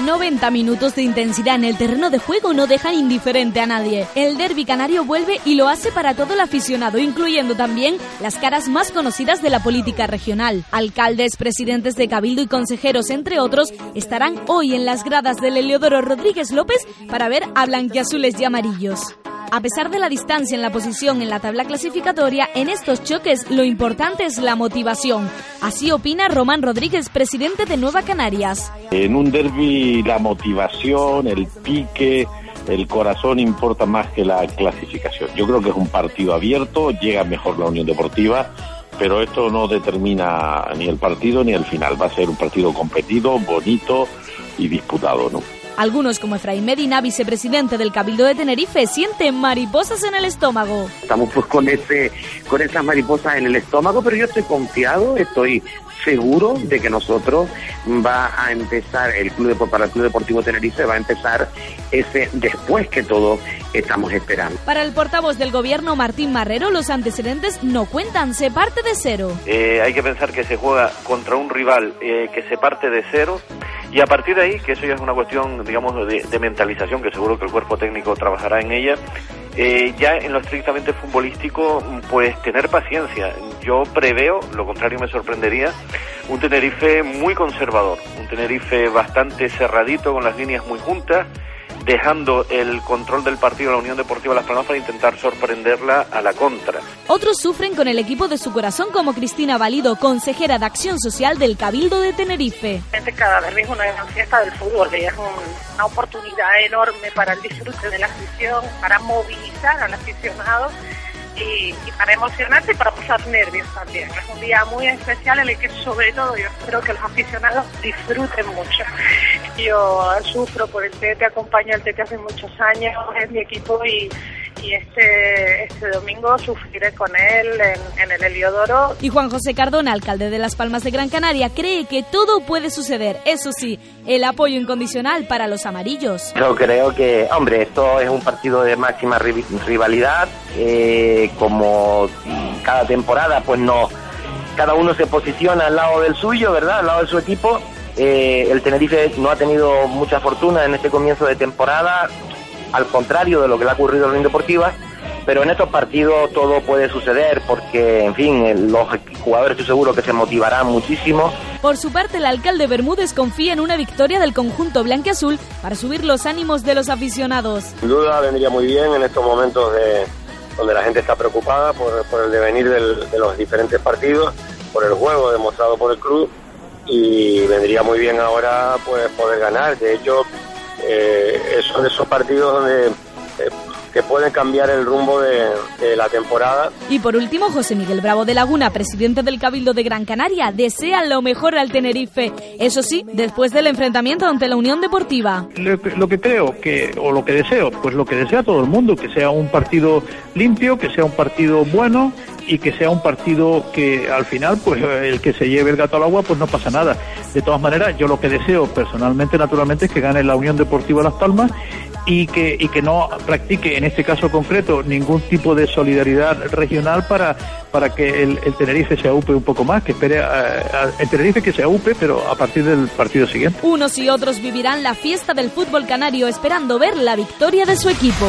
90 minutos de intensidad en el terreno de juego no dejan indiferente a nadie. El derby canario vuelve y lo hace para todo el aficionado, incluyendo también las caras más conocidas de la política regional. Alcaldes, presidentes de Cabildo y consejeros, entre otros, estarán hoy en las gradas del Eleodoro Rodríguez López para ver a blanquiazules y amarillos. A pesar de la distancia en la posición en la tabla clasificatoria, en estos choques lo importante es la motivación. Así opina Román Rodríguez, presidente de Nueva Canarias. En un derby la motivación, el pique, el corazón importa más que la clasificación. Yo creo que es un partido abierto, llega mejor la Unión Deportiva, pero esto no determina ni el partido ni el final. Va a ser un partido competido, bonito y disputado, ¿no? Algunos, como Efraín Medina, vicepresidente del Cabildo de Tenerife, sienten mariposas en el estómago. Estamos pues con ese, con esas mariposas en el estómago, pero yo estoy confiado, estoy seguro de que nosotros va a empezar el club para el Club Deportivo Tenerife va a empezar ese después que todos estamos esperando. Para el portavoz del gobierno Martín Marrero, los antecedentes no cuentan, se parte de cero. Eh, hay que pensar que se juega contra un rival eh, que se parte de cero y a partir de ahí, que eso ya es una cuestión, digamos, de, mentalización, que seguro que el cuerpo técnico trabajará en ella, eh, ya en lo estrictamente futbolístico, pues tener paciencia. Yo preveo, lo contrario me sorprendería, un Tenerife muy conservador, un Tenerife bastante cerradito, con las líneas muy juntas, dejando el control del partido a la Unión Deportiva Las Palmas para intentar sorprenderla a la contra. Otros sufren con el equipo de su corazón como Cristina Valido, consejera de Acción Social del Cabildo de Tenerife. Cada vez es una gran fiesta del fútbol, es una oportunidad enorme para el disfrute de la afición, para movilizar al aficionado y, para emocionarse y para pasar nervios también. Es un día muy especial en el que sobre todo yo espero que los aficionados disfruten mucho. Yo sufro por el TETE, acompaño al TETE hace muchos años, es mi equipo y, y este, este domingo sufriré con él en, el Heliodoro. Y Juan José Cardona, alcalde de Las Palmas de Gran Canaria, cree que todo puede suceder. Eso sí, el apoyo incondicional para los amarillos. Yo creo que, hombre, esto es un partido de máxima rivalidad. Eh, como cada temporada, pues no. Cada uno se posiciona al lado del suyo, ¿verdad? Al lado de su equipo. Eh, el Tenerife no ha tenido mucha fortuna en este comienzo de temporada al contrario de lo que le ha ocurrido a la Unión Deportiva, pero en estos partidos todo puede suceder porque, en fin, los jugadores estoy seguro que se motivarán muchísimo. Por su parte, el alcalde Bermúdez confía en una victoria del conjunto blanqueazul para subir los ánimos de los aficionados. Sin duda vendría muy bien en estos momentos de, donde la gente está preocupada por, el devenir de los diferentes partidos, por el juego demostrado por el club y vendría muy bien ahora pues poder ganar. De hecho, eh, son esos partidos donde que pueden cambiar el rumbo de, la temporada. Y por último, José Miguel Bravo de Laguna, presidente del Cabildo de Gran Canaria, desea lo mejor al Tenerife. Eso sí, después del enfrentamiento ante la Unión Deportiva. Lo, que creo que, o lo que deseo, pues lo que desea todo el mundo, que sea un partido limpio, que sea un partido bueno y que sea un partido que al final, pues el que se lleve el gato al agua, pues no pasa nada. De todas maneras, yo lo que deseo personalmente, naturalmente, es que gane la Unión Deportiva Las Palmas y que, y que no practique en este caso concreto ningún tipo de solidaridad regional para, para que el, Tenerife se aupe un poco más, que espere a, el Tenerife que se aupe, pero a partir del partido siguiente. Unos y otros vivirán la fiesta del fútbol canario esperando ver la victoria de su equipo.